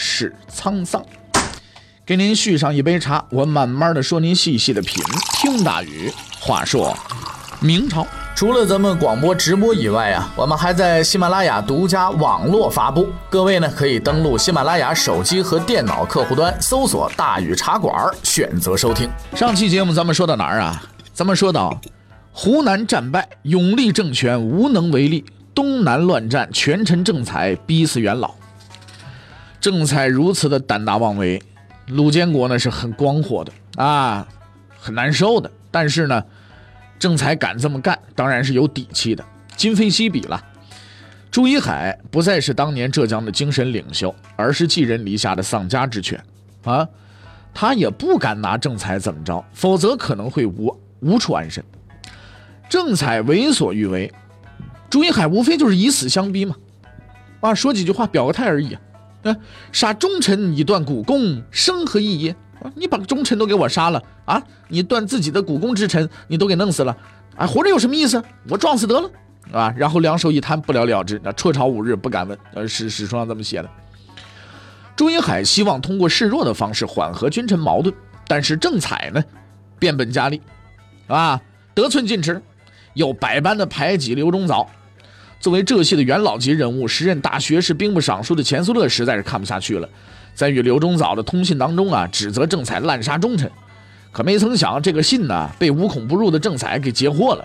是沧桑。给您续上一杯茶，我慢慢的说，您细细的品。听大禹，话说明朝除了咱们广播直播以外啊，我们还在喜马拉雅独家网络发布。各位呢可以登录喜马拉雅手机和电脑客户端，搜索“大禹茶馆”，选择收听。上期节目咱们说到哪儿啊？咱们说到湖南战败，永历政权无能为力，东南乱战，权臣政财逼死元老。郑采如此的胆大妄为，鲁建国呢是很光火的啊，很难受的。但是呢，郑采敢这么干，当然是有底气的，今非昔比了。朱一海不再是当年浙江的精神领袖，而是寄人篱下的丧家之犬啊！他也不敢拿郑采怎么着，否则可能会无无处安身。郑采为所欲为，朱一海无非就是以死相逼嘛，啊，说几句话表个态而已啊。啊，杀忠臣以断股肱，生何意义？你把忠臣都给我杀了啊！你断自己的股肱之臣，你都给弄死了，啊，活着有什么意思？我撞死得了，啊！然后两手一摊，不了了之。那辍朝五日，不敢问。呃，史史书上这么写的。朱英海希望通过示弱的方式缓和君臣矛盾，但是郑采呢，变本加厉，啊，得寸进尺，又百般的排挤刘忠藻。作为浙系的元老级人物，时任大学士、兵部尚书的钱苏乐实在是看不下去了，在与刘忠藻的通信当中啊，指责郑采滥杀忠臣。可没曾想，这个信呢，被无孔不入的郑采给截获了。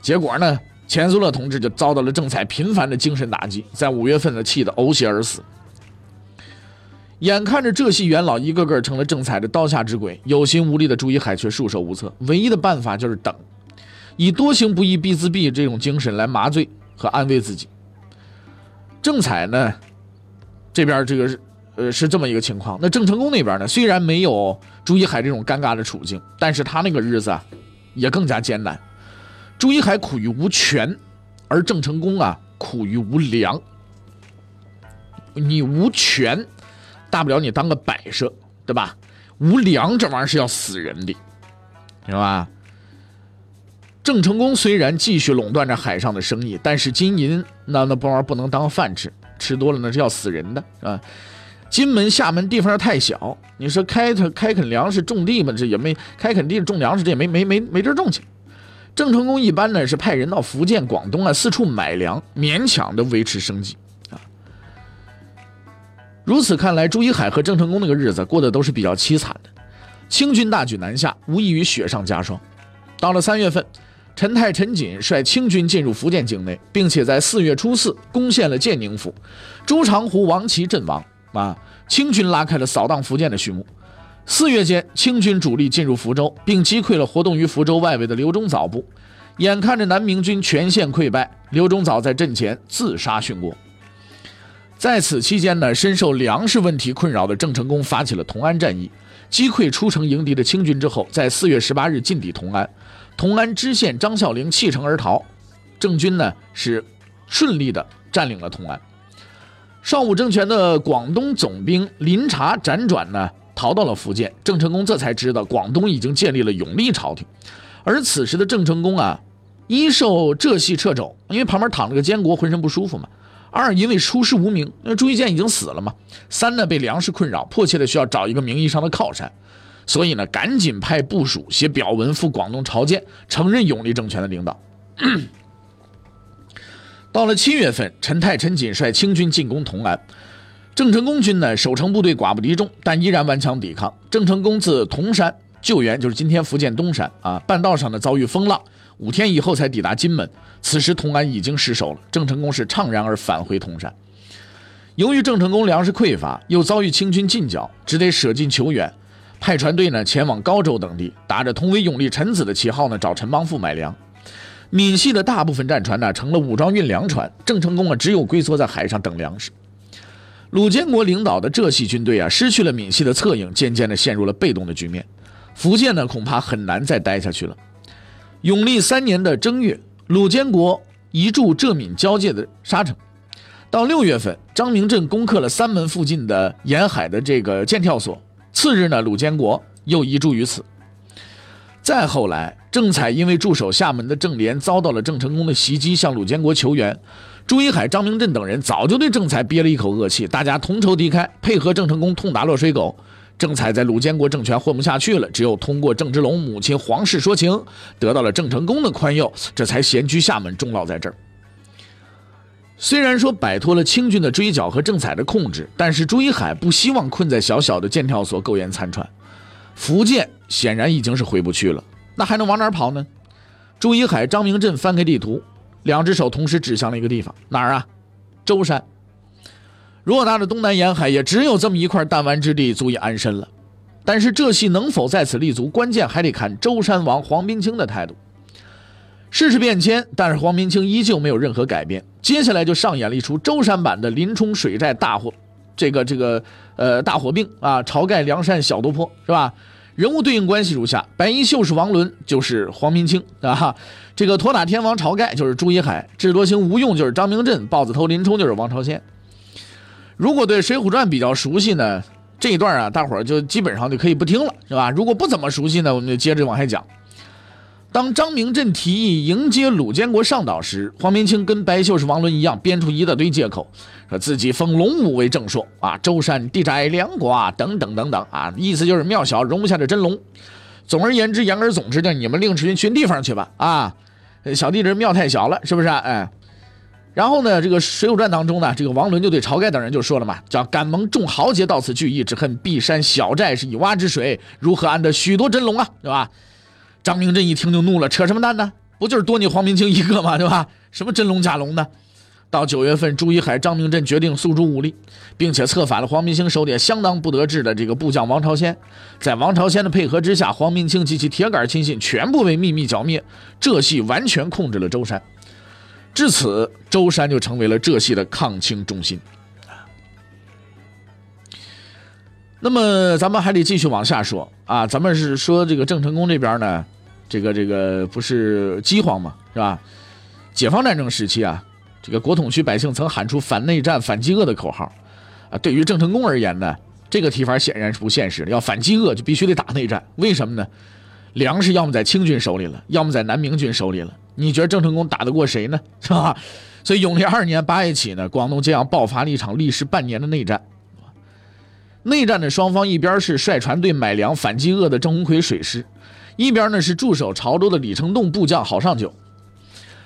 结果呢，钱苏乐同志就遭到了郑采频繁的精神打击，在五月份呢，气得呕血而死。眼看着浙系元老一个个成了郑采的刀下之鬼，有心无力的朱一海却束手无策，唯一的办法就是等，以多行不义必自毙这种精神来麻醉和安慰自己。郑采呢，这边这个是呃是这么一个情况。那郑成功那边呢，虽然没有朱一海这种尴尬的处境，但是他那个日子啊，也更加艰难。朱一海苦于无权，而郑成功啊苦于无良。你无权。大不了你当个摆设，对吧？无良这玩意儿是要死人的，明白吧？郑成功虽然继续垄断着海上的生意，但是金银那那玩意儿不能当饭吃，吃多了那是要死人的啊！金门、厦门地方太小，你说开垦开垦粮食种地嘛，这也没开垦地种粮食，这也没没没没地儿种去。郑成功一般呢是派人到福建、广东啊四处买粮，勉强的维持生计啊。如此看来，朱一海和郑成功那个日子过得都是比较凄惨的。清军大举南下，无异于雪上加霜。到了三月份，陈泰、陈瑾率清军进入福建境内，并且在四月初四攻陷了建宁府，朱长湖、王琦阵亡。啊，清军拉开了扫荡福建的序幕。四月间，清军主力进入福州，并击溃了活动于福州外围的刘忠藻部。眼看着南明军全线溃败，刘忠藻在阵前自杀殉国。在此期间呢，深受粮食问题困扰的郑成功发起了同安战役，击溃出城迎敌的清军之后，在四月十八日进抵同安，同安知县张孝陵弃城而逃，郑军呢是顺利的占领了同安。尚武政权的广东总兵林察辗转呢逃到了福建，郑成功这才知道广东已经建立了永历朝廷，而此时的郑成功啊，一受浙系掣肘，因为旁边躺着个监国，浑身不舒服嘛。二因为出师无名，那朱一建已经死了嘛。三呢被粮食困扰，迫切的需要找一个名义上的靠山，所以呢赶紧派部属写表文赴广东朝见，承认永历政权的领导。到了七月份，陈泰、陈瑾率清军进攻同安，郑成功军呢守城部队寡不敌众，但依然顽强抵抗。郑成功自铜山救援，就是今天福建东山啊，半道上呢遭遇风浪。五天以后才抵达金门，此时同安已经失守了。郑成功是怅然而返回铜山。由于郑成功粮食匮乏，又遭遇清军进剿，只得舍近求远，派船队呢前往高州等地，打着同为永历臣子的旗号呢找陈邦富买粮。闽系的大部分战船呢成了武装运粮船，郑成功啊只有龟缩在海上等粮食。鲁建国领导的浙系军队啊，失去了闽系的策应，渐渐的陷入了被动的局面。福建呢，恐怕很难再待下去了。永历三年的正月，鲁建国移驻浙闽交界的沙城。到六月份，张明镇攻克了三门附近的沿海的这个剑跳所。次日呢，鲁建国又移驻于此。再后来，郑采因为驻守厦门的郑联遭到了郑成功的袭击，向鲁建国求援。朱一海、张明镇等人早就对郑采憋了一口恶气，大家同仇敌忾，配合郑成功痛打落水狗。郑采在鲁建国政权混不下去了，只有通过郑芝龙母亲黄氏说情，得到了郑成功的宽宥，这才闲居厦门，终老在这儿。虽然说摆脱了清军的追剿和郑采的控制，但是朱一海不希望困在小小的剑跳所苟延残喘。福建显然已经是回不去了，那还能往哪儿跑呢？朱一海、张明镇翻开地图，两只手同时指向了一个地方，哪儿啊？舟山。偌大的东南沿海，也只有这么一块弹丸之地足以安身了。但是浙系能否在此立足，关键还得看舟山王黄宾清的态度。世事变迁，但是黄明清依旧没有任何改变。接下来就上演了一出舟山版的林冲水寨大火，这个这个呃大火并啊，晁盖梁山小渡坡是吧？人物对应关系如下：白衣秀士王伦就是黄明清啊，这个托塔天王晁盖就是朱一海，智多星吴用就是张明镇，豹子头林冲就是王朝先。如果对《水浒传》比较熟悉呢，这一段啊，大伙儿就基本上就可以不听了，是吧？如果不怎么熟悉呢，我们就接着往下讲。当张明镇提议迎接鲁建国上岛时，黄明清跟白秀士王伦一样，编出一大堆借口，说自己封龙武为正朔啊，舟山地窄两寡等等等等啊，意思就是庙小容不下这真龙。总而言之，言而总之呢，你们另寻寻地方去吧啊，小弟这庙太小了，是不是？哎，然后呢，这个《水浒传》当中呢，这个王伦就对晁盖等人就说了嘛，叫敢蒙众豪杰到此聚义，只恨碧山小寨是一蛙之水，如何安得许多真龙啊，对吧？张明镇一听就怒了，扯什么淡呢？不就是多你黄明清一个吗？对吧？什么真龙假龙的？到九月份，朱一海、张明镇决定诉诸武力，并且策反了黄明清手底下相当不得志的这个部将王朝先。在王朝先的配合之下，黄明清及其铁杆亲信全部被秘密剿灭，浙系完全控制了舟山。至此，舟山就成为了浙系的抗清中心。那么，咱们还得继续往下说啊。咱们是说这个郑成功这边呢？这个这个不是饥荒嘛，是吧？解放战争时期啊，这个国统区百姓曾喊出反内战、反饥饿的口号，啊，对于郑成功而言呢，这个提法显然是不现实的。要反饥饿，就必须得打内战。为什么呢？粮食要么在清军手里了，要么在南明军手里了。你觉得郑成功打得过谁呢？是吧？所以永历二年八月起呢，广东揭阳爆发了一场历时半年的内战。内战的双方，一边是率船队买粮反饥饿的郑鸿逵水师。一边呢是驻守潮州的李成栋部将郝尚九，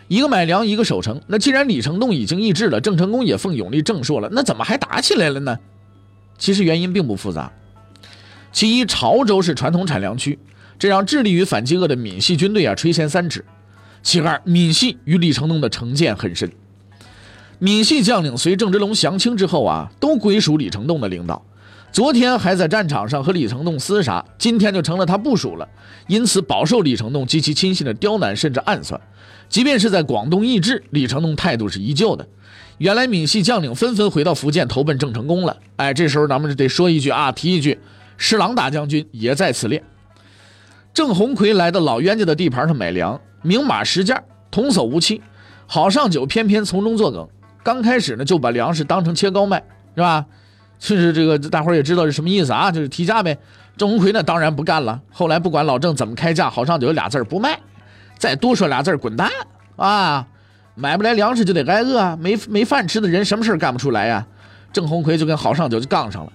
一个买粮，一个守城。那既然李成栋已经意志了，郑成功也奉永历正朔了，那怎么还打起来了呢？其实原因并不复杂。其一，潮州是传统产粮区，这让致力于反饥饿的闽系军队啊垂涎三尺。其二，闽系与李成栋的成见很深，闽系将领随郑芝龙降清之后啊，都归属李成栋的领导。昨天还在战场上和李成栋厮杀，今天就成了他部署了，因此饱受李成栋及其亲信的刁难甚至暗算。即便是在广东易帜，李成栋态度是依旧的。原来闽系将领纷纷回到福建投奔郑成功了。哎，这时候咱们就得说一句啊，提一句，施琅大将军也在此列。郑鸿逵来到老冤家的地盘上买粮，明码实价，童叟无欺。郝尚九偏偏从中作梗，刚开始呢就把粮食当成切糕卖，是吧？就是这个，大伙儿也知道是什么意思啊？就是提价呗。郑红奎呢，当然不干了。后来不管老郑怎么开价，好上就有俩字儿不卖，再多说俩字儿滚蛋啊！买不来粮食就得挨饿啊，没没饭吃的人什么事干不出来呀？郑鸿奎就跟郝尚九就杠上了，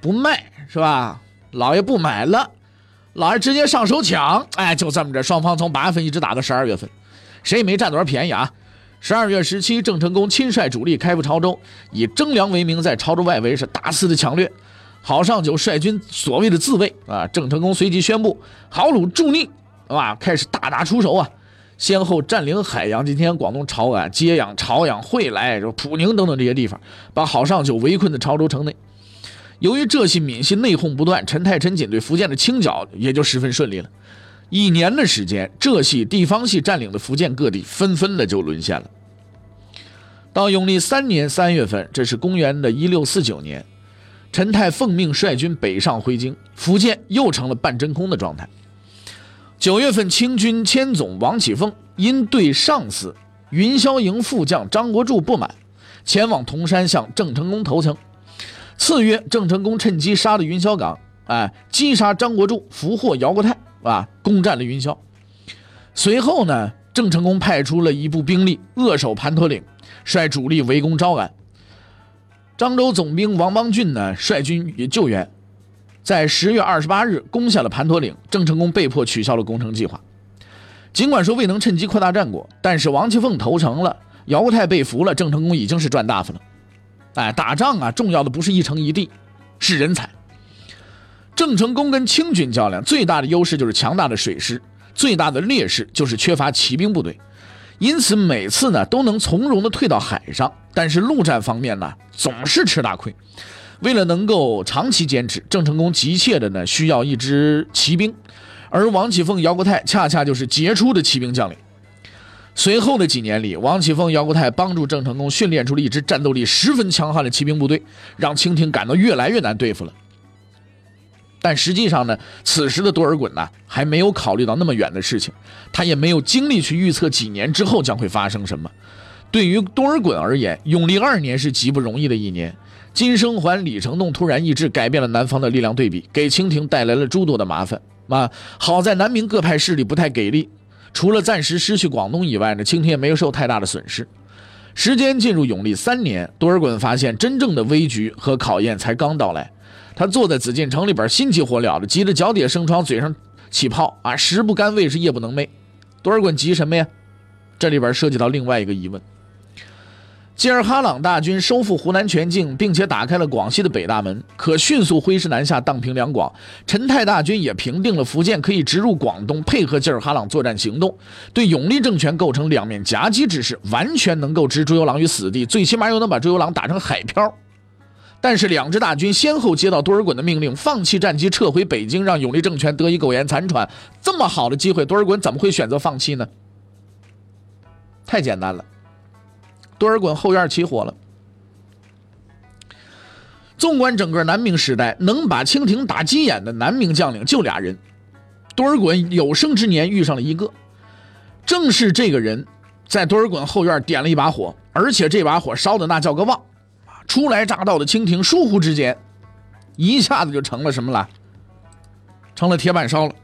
不卖是吧？老爷不买了，老爷直接上手抢。哎，就这么着，双方从八月份一直打到十二月份，谁也没占多少便宜啊。十二月十七，郑成功亲率主力开赴潮州，以征粮为名，在潮州外围是大肆的抢掠。郝尚九率军所谓的自卫啊，郑成功随即宣布郝鲁助逆，啊，开始大打出手啊，先后占领海洋，今天广东潮安、揭阳、潮阳、惠来、普宁等等这些地方，把郝尚九围困在潮州城内。由于浙系、闽系内讧不断，陈太、陈锦对福建的清剿也就十分顺利了。一年的时间，浙系、地方系占领的福建各地，纷纷的就沦陷了。到永历三年三月份，这是公元的一六四九年，陈泰奉命率军北上回京，福建又成了半真空的状态。九月份，清军千总王启凤因对上司云霄营副将张国柱不满，前往铜山向郑成功投诚。次月，郑成功趁机杀了云霄岗，哎，击杀张国柱，俘获姚国泰，啊，攻占了云霄。随后呢，郑成功派出了一部兵力扼守盘陀岭。率主力围攻招安，漳州总兵王邦俊呢率军也救援，在十月二十八日攻下了盘陀岭，郑成功被迫取消了攻城计划。尽管说未能趁机扩大战果，但是王其凤投诚了，姚国泰被俘了，郑成功已经是赚大发了。哎，打仗啊，重要的不是一城一地，是人才。郑成功跟清军较量，最大的优势就是强大的水师，最大的劣势就是缺乏骑兵部队。因此，每次呢都能从容的退到海上，但是陆战方面呢总是吃大亏。为了能够长期坚持，郑成功急切的呢需要一支骑兵，而王启凤、姚国泰恰恰就是杰出的骑兵将领。随后的几年里，王启凤、姚国泰帮助郑成功训练出了一支战斗力十分强悍的骑兵部队，让清廷感到越来越难对付了。但实际上呢，此时的多尔衮呢还没有考虑到那么远的事情，他也没有精力去预测几年之后将会发生什么。对于多尔衮而言，永历二年是极不容易的一年。金生桓、李成栋突然意志改变了南方的力量对比，给清廷带来了诸多的麻烦。啊，好在南明各派势力不太给力，除了暂时失去广东以外呢，清廷也没有受太大的损失。时间进入永历三年，多尔衮发现真正的危局和考验才刚到来。他坐在紫禁城里边，心急火燎的，急得脚底下生疮，嘴上起泡啊，食不甘味，是夜不能寐。多尔衮急什么呀？这里边涉及到另外一个疑问：吉尔哈朗大军收复湖南全境，并且打开了广西的北大门，可迅速挥师南下，荡平两广。陈泰大军也平定了福建，可以直入广东，配合吉尔哈朗作战行动，对永历政权构成两面夹击之势，完全能够置朱由榔于死地，最起码又能把朱由榔打成海漂。但是两支大军先后接到多尔衮的命令，放弃战机，撤回北京，让永历政权得以苟延残喘。这么好的机会，多尔衮怎么会选择放弃呢？太简单了，多尔衮后院起火了。纵观整个南明时代，能把清廷打急眼的南明将领就俩人，多尔衮有生之年遇上了一个，正是这个人，在多尔衮后院点了一把火，而且这把火烧的那叫个旺。初来乍到的清廷，疏忽之间，一下子就成了什么了？成了铁板烧了。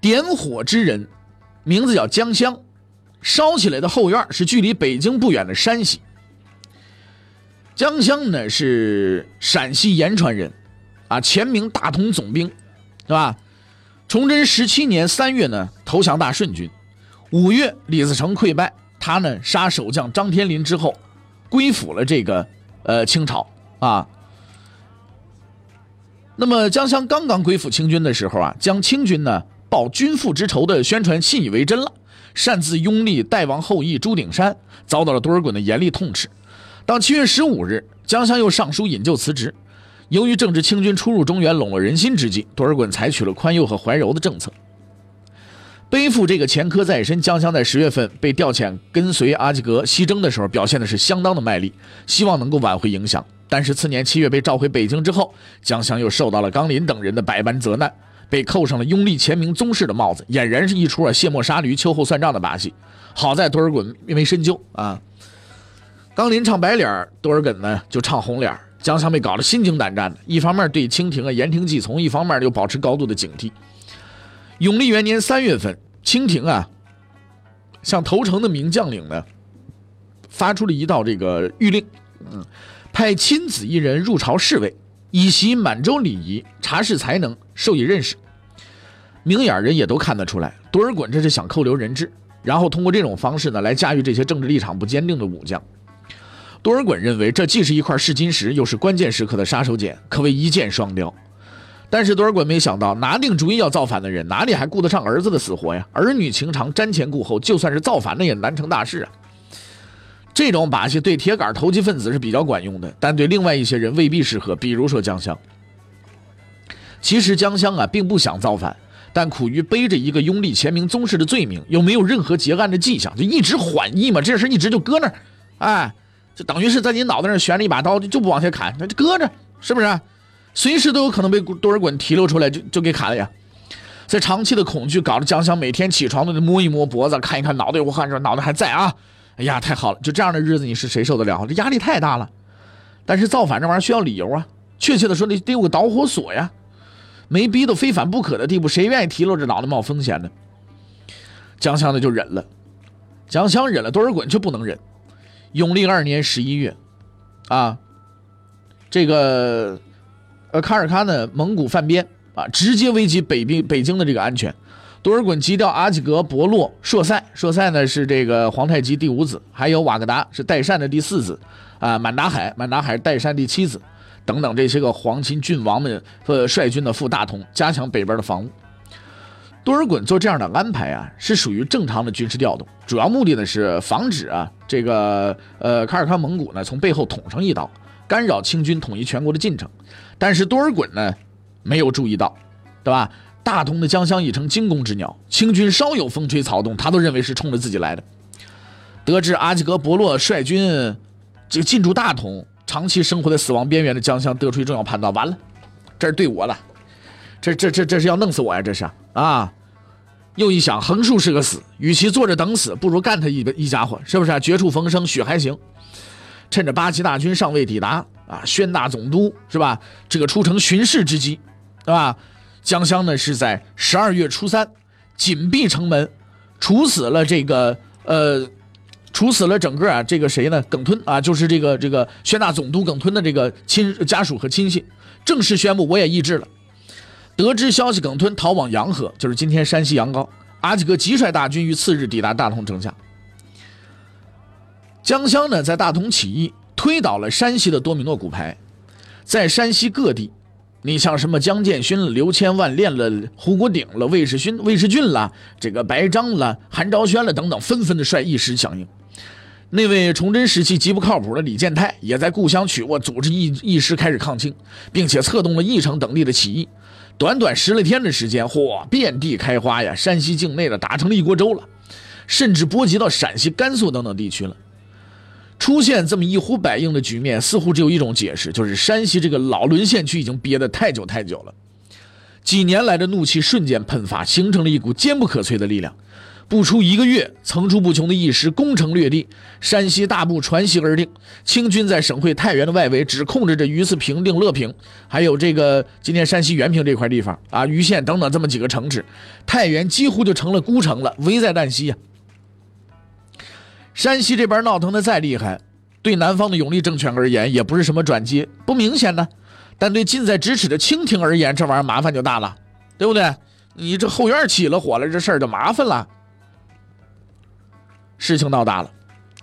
点火之人，名字叫江香，烧起来的后院是距离北京不远的山西。江香呢是陕西延川人，啊，前名大同总兵，是吧？崇祯十七年三月呢，投降大顺军，五月李自成溃败。他呢杀守将张天林之后，归附了这个呃清朝啊。那么江香刚刚归附清军的时候啊，将清军呢报君父之仇的宣传信以为真了，擅自拥立代王后裔朱鼎山，遭到了多尔衮的严厉痛斥。到七月十五日，江香又上书引咎辞职。由于正值清军出入中原笼络人心之际，多尔衮采取了宽宥和怀柔的政策。背负这个前科在身，江湘在十月份被调遣跟随阿济格西征的时候，表现的是相当的卖力，希望能够挽回影响。但是次年七月被召回北京之后，江湘又受到了纲林等人的百般责难，被扣上了拥立前明宗室的帽子，俨然是一出啊卸磨杀驴、秋后算账的把戏。好在多尔衮没深究啊，纲林唱白脸，多尔衮呢就唱红脸，江湘被搞得心惊胆战的，一方面对清廷啊言听计从，一方面又保持高度的警惕。永历元年三月份，清廷啊，向投诚的名将领呢，发出了一道这个谕令，嗯，派亲子一人入朝侍卫，以习满洲礼仪，查视才能，授以认识。明眼人也都看得出来，多尔衮这是想扣留人质，然后通过这种方式呢，来驾驭这些政治立场不坚定的武将。多尔衮认为，这既是一块试金石，又是关键时刻的杀手锏，可谓一箭双雕。但是多尔衮没想到，拿定主意要造反的人哪里还顾得上儿子的死活呀？儿女情长，瞻前顾后，就算是造反，那也难成大事啊。这种把戏对铁杆投机分子是比较管用的，但对另外一些人未必适合。比如说江香，其实江香啊并不想造反，但苦于背着一个拥立前明宗室的罪名，又没有任何结案的迹象，就一直缓议嘛，这事一直就搁那儿，哎，就等于是在你脑袋上悬着一把刀，就不往下砍，那就搁着，是不是？随时都有可能被多尔衮提溜出来，就就给砍了呀。在长期的恐惧搞得江香每天起床都得摸一摸脖子，看一看脑袋有汗，说脑袋还在啊。哎呀，太好了！就这样的日子，你是谁受得了？这压力太大了。但是造反这玩意儿需要理由啊，确切的说，得得有个导火索呀。没逼到非反不可的地步，谁愿意提溜着脑袋冒风险呢？江香呢就忍了，江香忍了，多尔衮却不能忍。永历二年十一月，啊，这个呃卡尔喀呢蒙古犯边。啊，直接危及北兵北京的这个安全。多尔衮急调阿济格、博洛、硕塞，硕塞呢是这个皇太极第五子，还有瓦格达是代善的第四子，啊，满达海，满达海是代善第七子，等等这些个皇亲郡王们，呃，率军的赴大同，加强北边的防务。多尔衮做这样的安排啊，是属于正常的军事调动，主要目的呢是防止啊这个呃卡尔喀蒙古呢从背后捅上一刀，干扰清军统一全国的进程。但是多尔衮呢？没有注意到，对吧？大同的江乡已成惊弓之鸟，清军稍有风吹草动，他都认为是冲着自己来的。得知阿济格伯洛率军这个进驻大同，长期生活在死亡边缘的江乡得出一重要判断：完了，这是对我了，这这这这是要弄死我呀！这是啊！又一想，横竖是个死，与其坐着等死，不如干他一一家伙，是不是？绝处逢生，血还行。趁着八旗大军尚未抵达啊，宣大总督是吧？这个出城巡视之机。对吧？江乡呢是在十二月初三紧闭城门，处死了这个呃，处死了整个啊这个谁呢？耿吞啊，就是这个这个宣大总督耿吞的这个亲家属和亲信，正式宣布我也抑制了。得知消息，耿吞逃往洋河，就是今天山西阳高。阿济格急率大军于次日抵达大同城下。江乡呢在大同起义，推倒了山西的多米诺骨牌，在山西各地。你像什么江建勋、刘千万练了、胡国鼎了、魏世勋、魏世俊了、这个白章了、韩昭宣了等等，纷纷的率一师响应。那位崇祯时期极不靠谱的李建泰，也在故乡曲沃组织一一师开始抗清，并且策动了义城等地的起义。短短十来天的时间，嚯，遍地开花呀！山西境内的打成了一锅粥了，甚至波及到陕西、甘肃等等地区了。出现这么一呼百应的局面，似乎只有一种解释，就是山西这个老沦陷区已经憋得太久太久了，几年来的怒气瞬间喷发，形成了一股坚不可摧的力量。不出一个月，层出不穷的义师攻城略地，山西大部传檄而定。清军在省会太原的外围只控制着榆次平定乐平，还有这个今天山西原平这块地方啊，榆县等等这么几个城池，太原几乎就成了孤城了，危在旦夕呀。山西这边闹腾的再厉害，对南方的永历政权而言也不是什么转机，不明显呢。但对近在咫尺的清廷而言，这玩意儿麻烦就大了，对不对？你这后院起了火了，这事儿就麻烦了。事情闹大了，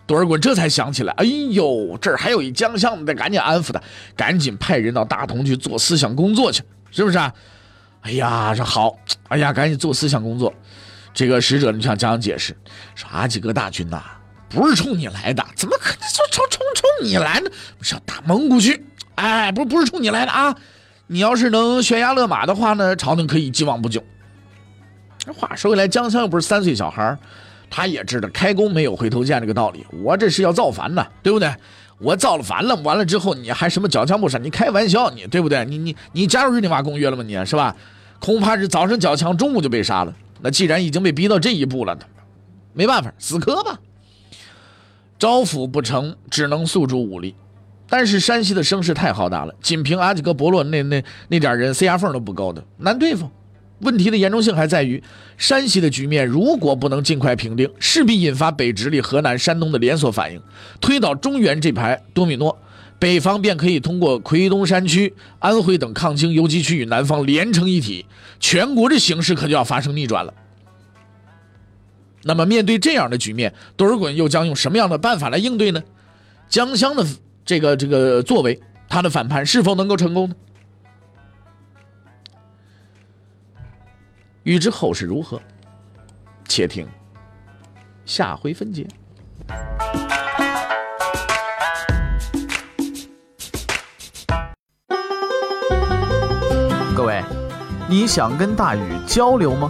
多尔衮这才想起来，哎呦，这儿还有一将相，得赶紧安抚他，赶紧派人到大同去做思想工作去，是不是啊？哎呀，这好，哎呀，赶紧做思想工作。这个使者你向江相解释说，阿几个大军呐。不是冲你来的，怎么可能说冲冲冲你来呢？是要打蒙古去？哎，不不是冲你来的啊！你要是能悬崖勒马的话呢，朝廷可以既往不咎。这话说回来，江襄又不是三岁小孩，他也知道开弓没有回头箭这个道理。我这是要造反呢，对不对？我造了反了，完了之后你还什么缴枪不杀？你开玩笑，你对不对？你你你加入日内瓦公约了吗？你是吧？恐怕是早上缴枪，中午就被杀了。那既然已经被逼到这一步了，没办法，死磕吧。招抚不成，只能诉诸武力。但是山西的声势太浩大了，仅凭阿济格伯洛那那那点人塞牙缝都不够的，难对付。问题的严重性还在于，山西的局面如果不能尽快平定，势必引发北直隶、河南、山东的连锁反应，推倒中原这排多米诺，北方便可以通过奎东山区、安徽等抗清游击区与南方连成一体，全国的形势可就要发生逆转了。那么，面对这样的局面，多尔衮又将用什么样的办法来应对呢？江襄的这个这个作为，他的反叛是否能够成功呢？欲知后事如何，且听下回分解。各位。你想跟大禹交流吗？